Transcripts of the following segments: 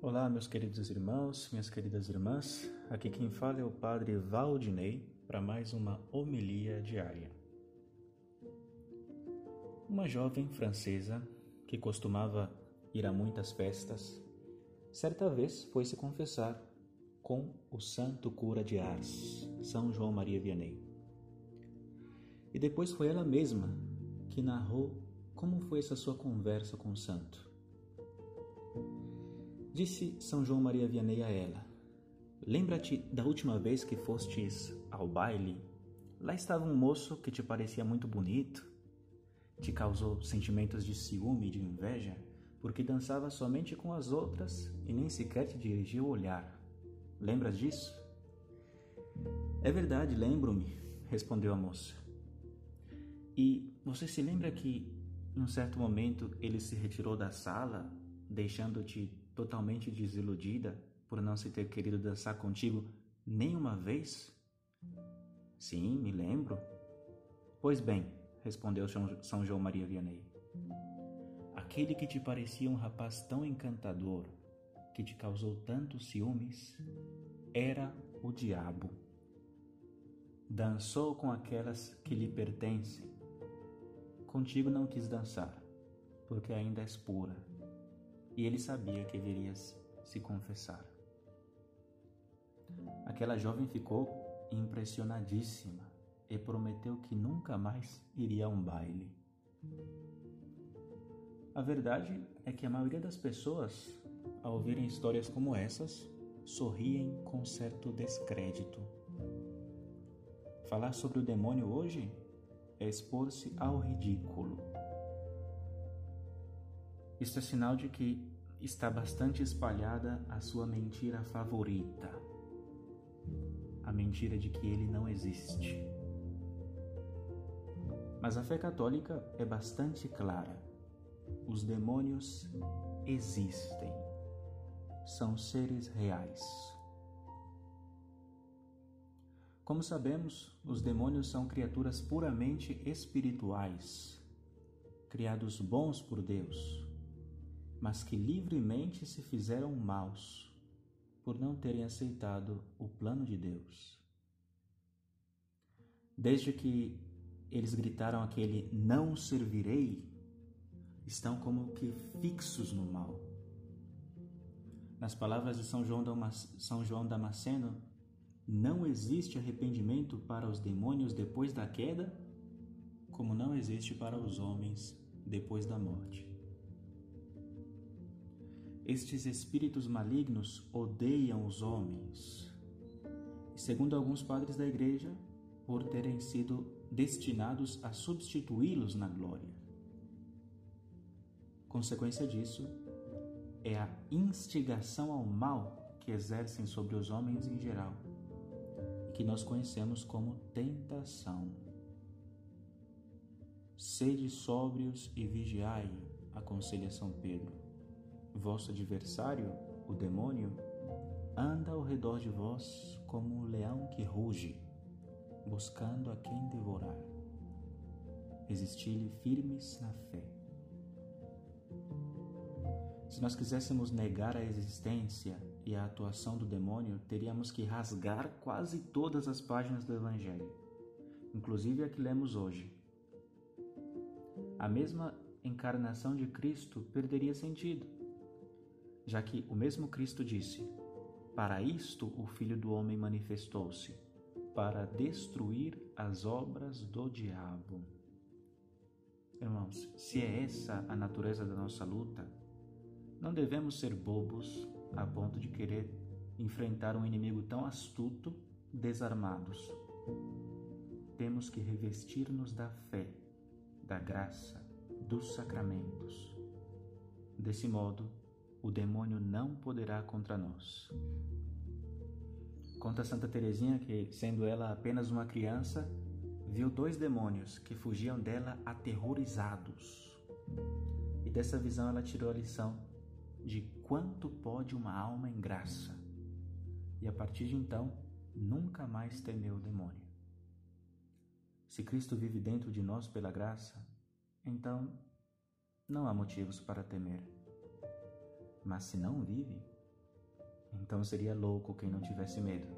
Olá, meus queridos irmãos, minhas queridas irmãs. Aqui quem fala é o Padre Valdinei para mais uma homilia diária. Uma jovem francesa que costumava ir a muitas festas, certa vez foi se confessar com o santo cura de Ars, São João Maria Vianney. E depois foi ela mesma que narrou como foi essa sua conversa com o santo. Disse São João Maria Vianney a ela: Lembra-te da última vez que fostes ao baile? Lá estava um moço que te parecia muito bonito, te causou sentimentos de ciúme e de inveja, porque dançava somente com as outras e nem sequer te dirigia o olhar. Lembras disso? É verdade, lembro-me, respondeu a moça. E você se lembra que, em um certo momento, ele se retirou da sala, deixando-te totalmente desiludida por não se ter querido dançar contigo nem uma vez? Sim, me lembro. Pois bem, respondeu São João Maria Vianney. Aquele que te parecia um rapaz tão encantador, que te causou tantos ciúmes, era o diabo. Dançou com aquelas que lhe pertencem. Contigo não quis dançar, porque ainda és pura e ele sabia que deverias se confessar. Aquela jovem ficou impressionadíssima e prometeu que nunca mais iria a um baile. A verdade é que a maioria das pessoas, ao ouvirem histórias como essas, sorriem com certo descrédito. Falar sobre o demônio hoje é expor-se ao ridículo. Isto é sinal de que está bastante espalhada a sua mentira favorita, a mentira de que ele não existe. Mas a fé católica é bastante clara. Os demônios existem. São seres reais. Como sabemos, os demônios são criaturas puramente espirituais, criados bons por Deus, mas que livremente se fizeram maus por não terem aceitado o plano de Deus. Desde que eles gritaram aquele não servirei, estão como que fixos no mal. Nas palavras de São João, São João Damasceno, não existe arrependimento para os demônios depois da queda, como não existe para os homens depois da morte. Estes espíritos malignos odeiam os homens. Segundo alguns padres da igreja, por terem sido destinados a substituí-los na glória. Consequência disso é a instigação ao mal que exercem sobre os homens em geral, e que nós conhecemos como tentação. Sede sóbrios e vigiai, aconselha São Pedro Vosso adversário, o demônio, anda ao redor de vós como um leão que ruge, buscando a quem devorar. Resisti-lhe firmes na fé. Se nós quiséssemos negar a existência e a atuação do demônio, teríamos que rasgar quase todas as páginas do Evangelho, inclusive a que lemos hoje. A mesma encarnação de Cristo perderia sentido já que o mesmo Cristo disse: Para isto o Filho do Homem manifestou-se, para destruir as obras do diabo. Irmãos, se é essa a natureza da nossa luta, não devemos ser bobos a ponto de querer enfrentar um inimigo tão astuto desarmados. Temos que revestir-nos da fé, da graça, dos sacramentos. Desse modo, o demônio não poderá contra nós. Conta Santa Teresinha que, sendo ela apenas uma criança, viu dois demônios que fugiam dela aterrorizados. E dessa visão ela tirou a lição de quanto pode uma alma em graça. E a partir de então, nunca mais temeu o demônio. Se Cristo vive dentro de nós pela graça, então não há motivos para temer. Mas se não vive, Então seria louco quem não tivesse medo.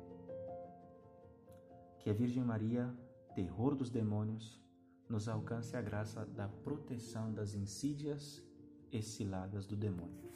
Que a Virgem Maria, terror dos demônios, nos alcance a graça da proteção das insídias e ciladas do demônio.